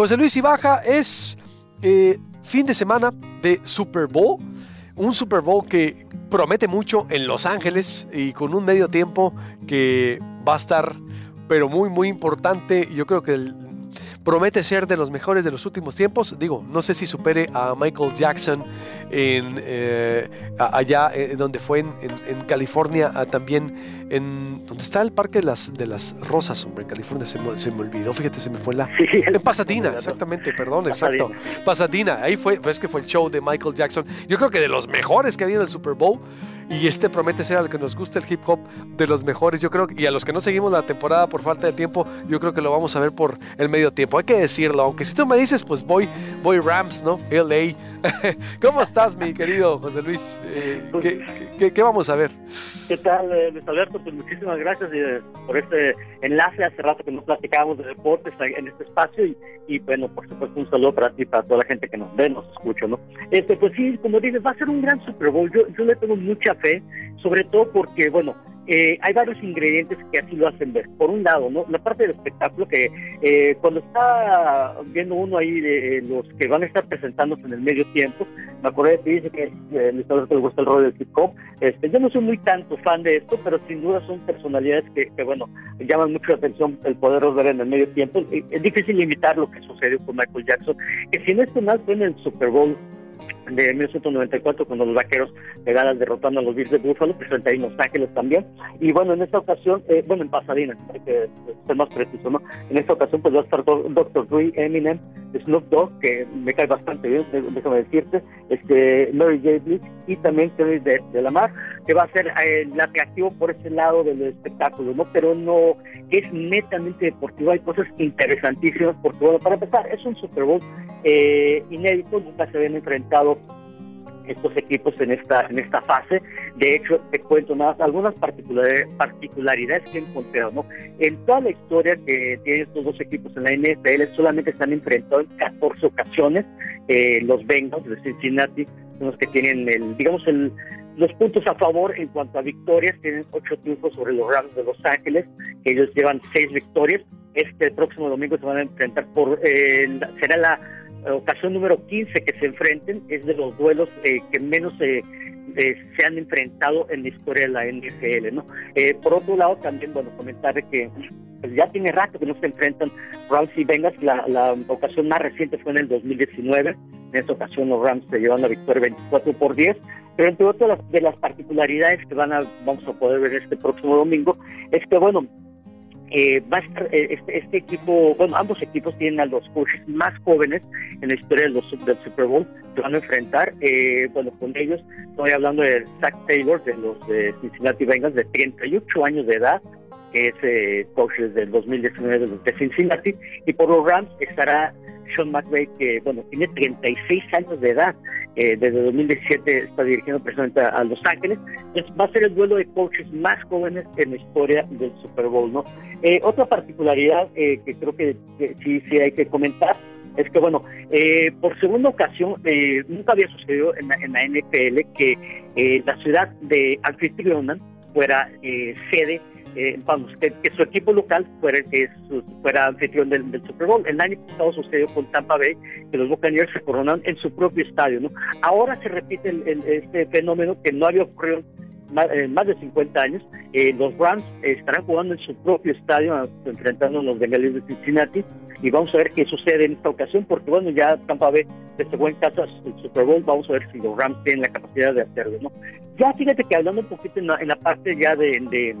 José Luis Ibaja es eh, fin de semana de Super Bowl. Un Super Bowl que promete mucho en Los Ángeles y con un medio tiempo que va a estar, pero muy, muy importante. Yo creo que el, promete ser de los mejores de los últimos tiempos. Digo, no sé si supere a Michael Jackson en, eh, allá en donde fue en, California, también en donde está el Parque de las, de las Rosas, hombre, en California se me, olvidó, fíjate, se me fue la... en Pasadena, exactamente, perdón, exacto. Pasadena, ahí fue, pues que fue el show de Michael Jackson. Yo creo que de los mejores que había en el Super Bowl. Y este promete ser al que nos gusta el hip hop de los mejores, yo creo, y a los que no seguimos la temporada por falta de tiempo, yo creo que lo vamos a ver por el medio tiempo. Hay que decirlo, aunque si tú me dices, pues voy, voy Rams, ¿no? LA. ¿Cómo estás, mi querido José Luis? Eh, ¿qué, vamos a ver? ¿Qué tal, eh, Luis Alberto? Pues muchísimas gracias eh, por este enlace. Hace rato que nos platicábamos de deportes en este espacio y, y, bueno, por supuesto, un saludo para ti, para toda la gente que nos ve, nos escucha, ¿no? Este, pues sí, como dices, va a ser un gran Super Bowl. Yo, yo le tengo mucha fe, sobre todo porque, bueno, eh, hay varios ingredientes que así lo hacen ver. Por un lado, ¿no? la parte del espectáculo que eh, cuando está viendo uno ahí de los que van a estar presentándose en el medio tiempo, me acordé que dice que eh, le gusta el rol del hip hop. Este, yo no soy muy tanto fan de esto, pero sin duda son personalidades que, que bueno, llaman mucho la atención el poderlos ver en el medio tiempo. Es difícil limitar lo que sucedió con Michael Jackson, que si no es mal fue en el Super Bowl de 1994 cuando los vaqueros llegaran derrotando a los Bills de Buffalo, ahí en Los Ángeles también. Y bueno, en esta ocasión, eh, bueno, en Pasadena, hay que ser más preciso, ¿no? En esta ocasión pues va a estar Dr. Dre, Eminem, Snoop Dogg, que me cae bastante bien, déjame decirte, este, Mary J. Blige y también Terry de, de Lamar, que va a ser eh, el atractivo por ese lado del espectáculo, ¿no? Pero no es netamente deportivo, hay cosas interesantísimas, porque bueno, para empezar, es un Super Bowl eh, inédito, nunca se habían enfrentado estos equipos en esta en esta fase. De hecho, te cuento más algunas particularidades, que he encontrado. ¿no? En toda la historia que tienen estos dos equipos en la NFL, solamente se han enfrentado en 14 ocasiones. Eh, los Bengals de Cincinnati los que tienen, el, digamos, el, los puntos a favor en cuanto a victorias. Tienen ocho triunfos sobre los Rams de Los Ángeles, ellos llevan seis victorias. Este próximo domingo se van a enfrentar por, eh, será la ocasión número 15 que se enfrenten, es de los duelos eh, que menos eh, eh, se han enfrentado en la historia de la NFL, ¿no? por otro lado, también, bueno, comentar que pues, ya tiene rato que no se enfrentan Rams y Bengals, la, la ocasión más reciente fue en el 2019, en esa ocasión los Rams se llevan la victoria 24 por 10, pero entre otras de las particularidades que van a, vamos a poder ver este próximo domingo, es que, bueno, eh, va a estar eh, este, este, equipo, bueno, ambos equipos tienen a los coaches más jóvenes en la historia del Super Bowl que van a enfrentar. Eh, bueno, con ellos estoy hablando de Zach Taylor de los de Cincinnati Bengals de 38 años de edad, que es eh, coach desde el 2019 de los de Cincinnati, y por los Rams estará Sean McVay, que bueno, tiene 36 años de edad, eh, desde 2017 está dirigiendo personalmente a, Los Ángeles, va a ser el duelo de coaches más jóvenes en la historia del Super Bowl, ¿no? Eh, otra particularidad eh, que creo que, sí, sí hay que comentar es que, bueno, por segunda ocasión, nunca había sucedido en la, en la NFL que la ciudad de Anfitriona fuera sede eh, vamos, que, su equipo local fuera, fuera anfitrión del, Super Bowl. El año pasado sucedió con Tampa Bay, que los Buccaneers se coronaron en su propio estadio. ¿no? Ahora se repite este fenómeno que no había ocurrido en más de 50 años. Eh, los Rams estarán jugando en su propio estadio, enfrentando a los Bengals de Cincinnati. Y vamos a ver qué sucede en esta ocasión, porque bueno, ya Tampa Bay desde en casa el Super Bowl, vamos a ver si los Rams tienen la capacidad de hacerlo. ¿no? Ya fíjate que hablando un poquito en la, parte ya de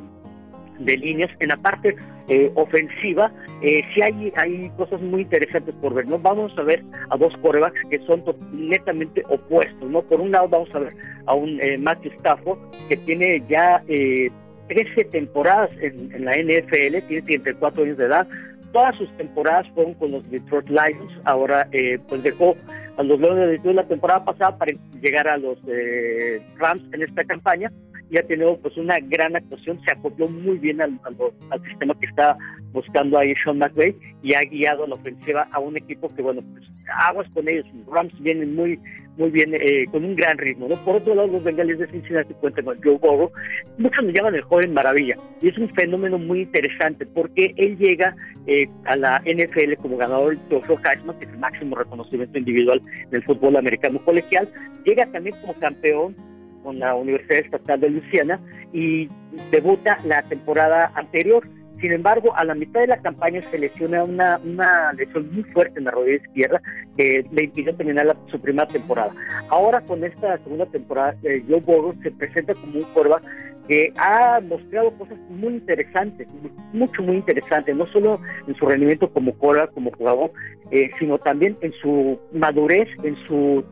líneas. En la parte eh, ofensiva, eh, sí hay, hay cosas muy interesantes por ver, ¿no? Vamos a ver a dos corebacks que son netamente opuestos, ¿no? Por un lado vamos a ver a un eh, Matthew Stafford que tiene ya eh, 13 temporadas en, en, la NFL, tiene 34 años de edad, todas sus temporadas fueron con los Detroit Lions, ahora eh, pues dejó a los Leones de Detroit la temporada pasada para llegar a los eh, Rams en esta campaña y ha tenido pues una gran actuación, se acopló muy bien al, al, sistema que está buscando ahí Sean McVay y ha guiado a la ofensiva a un equipo que bueno, pues aguas con ellos, los Rams vienen muy muy bien, eh, con un gran ritmo. ¿no? Por otro lado, los Bengals de Cincinnati cuentan con Joe Burrow. Muchos me llaman el joven maravilla. Y es un fenómeno muy interesante porque él llega eh, a la NFL como ganador del trofeo Heisman, que es el máximo reconocimiento individual del fútbol americano colegial. Llega también como campeón con la Universidad Estatal de Luisiana y debuta la temporada anterior. Sin embargo, a la mitad de la campaña se lesiona una, lesión muy fuerte en la rodilla izquierda que le impidió terminar su primera temporada. Ahora con esta segunda temporada, eh, Joe Burrow se presenta como un quarterback que ha mostrado cosas muy interesantes, mucho, muy interesantes, no solo en su rendimiento como quarterback, como jugador, eh, sino también en su madurez, en su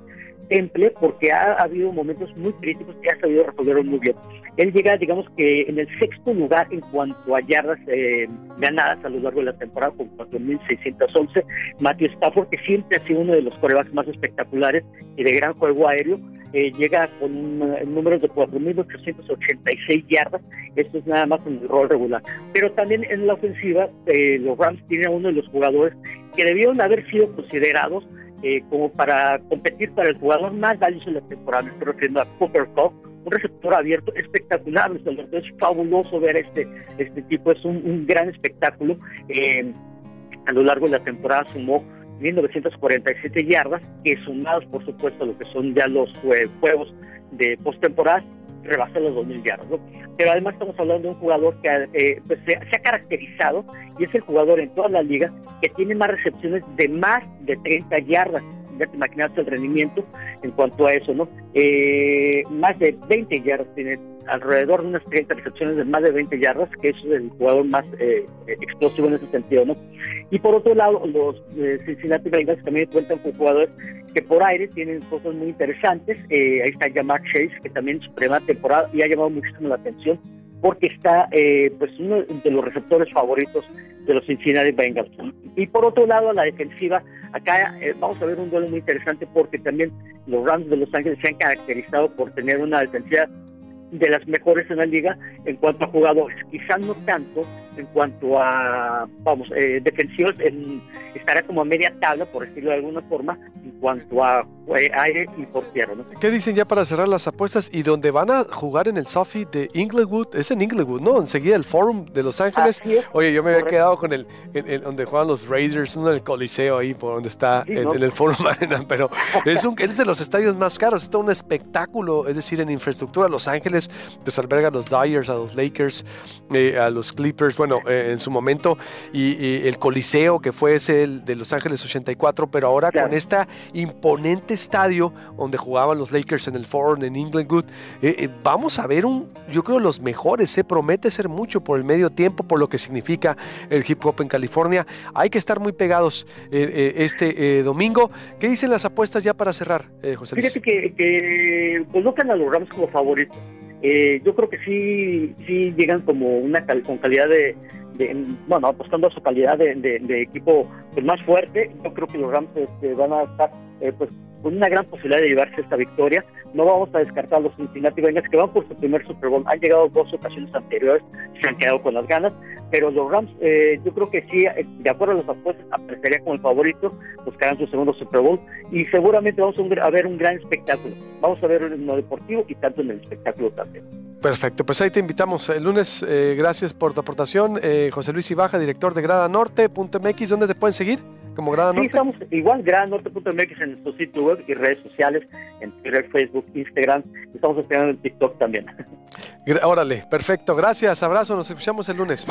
temple porque ha, habido momentos muy críticos que ha sabido resolverlo muy bien. Él llega, digamos que en el sexto lugar en cuanto a yardas eh, ganadas a lo largo de la temporada con 4.611. Matthew Stafford, que siempre ha sido uno de los corebacks más espectaculares y de gran juego aéreo, eh, llega con un, número de 4.886 yardas. Esto es nada más el rol regular. Pero también en la ofensiva, eh, los Rams tienen a uno de los jugadores que debieron haber sido considerados eh, como para competir para el jugador más valioso de la temporada. Me estoy refiriendo a Cooper Cup, un receptor abierto espectacular. Es fabuloso ver este, este tipo, es un, gran espectáculo. Eh, a lo largo de la temporada sumó 1947 yardas, que sumados por supuesto a lo que son ya los juegos de postemporada, rebasó los 2.000 yardas. Pero además estamos hablando de un jugador que eh, pues, se, ha caracterizado y es el jugador en toda la liga que tiene más recepciones de más de 30 yardas. Ya te imaginas el rendimiento en cuanto a eso, ¿no? Eh, más de 20 yardas tiene alrededor de unas 30 recepciones de más de 20 yardas, que es el jugador más eh, explosivo en ese sentido, ¿no? Y por otro lado, los eh, Cincinnati Bengals también cuentan con jugadores que por aire tienen cosas muy interesantes. Eh, ahí está Jamar Chase, que también en su primera temporada y ha llamado muchísimo la atención porque está pues uno de los receptores favoritos de los Cincinnati Bengals. Y por otro lado, la defensiva, acá vamos a ver un duelo muy interesante porque también los Rams de Los Ángeles se han caracterizado por tener una defensiva de las mejores en la liga en cuanto a jugadores, quizás no tanto en cuanto a, vamos, eh, defensivos, en, estará como a media tabla, por decirlo de alguna forma, en cuanto a eh, aire y por tierra. ¿no? ¿Qué dicen ya para cerrar las apuestas? ¿Y dónde van a jugar en el Sophie de Inglewood? Es en Inglewood, ¿no? Enseguida el Forum de Los Ángeles. Oye, yo me había quedado con el, donde juegan los Raiders, en el Coliseo ahí, por donde está, en, el Forum pero es, un, es de los estadios más caros, es todo un espectáculo, es decir, en infraestructura. Los Ángeles, pues alberga a los Dyers, a los Lakers, eh, a los Clippers, bueno, eh, en su momento, y, el Coliseo, que fue ese de Los Ángeles 84, pero ahora con este imponente estadio donde jugaban los Lakers en el Forum, en Englandwood, eh, eh, vamos a ver un, yo creo, los mejores, se promete ser mucho por el medio tiempo, por lo que significa el hip hop en California. Hay que estar muy pegados este domingo. ¿Qué dicen las apuestas ya para cerrar, José Luis? Fíjate que, que colocan a los Rams como favoritos. Eh, yo creo que sí, sí llegan como una con calidad de, bueno, apostando a su calidad de, equipo pues, más fuerte. Yo creo que los Rams este, van a estar eh, pues con una gran posibilidad de llevarse esta victoria. No vamos a descartar a los Cincinnati Bengals que van por su primer Super Bowl. Han llegado dos ocasiones anteriores, se han quedado con las ganas, pero los Rams, eh, yo creo que sí, eh, de acuerdo a las apuestas, aparecerían como el favorito, buscarán su segundo Super Bowl y seguramente vamos a ver un gran espectáculo. Vamos a ver en lo deportivo y tanto en el espectáculo también. Perfecto, pues ahí te invitamos el lunes. Eh, gracias por tu aportación. José Luis Ibaja, director de Grada Norte.mx, ¿dónde te pueden seguir? Como Grada Norte. Sí, estamos igual, gradanorte.mx en nuestro sitio web y redes sociales, en Twitter, Facebook, Instagram. Estamos esperando en TikTok también. Órale, perfecto. Gracias, abrazo, nos escuchamos el lunes.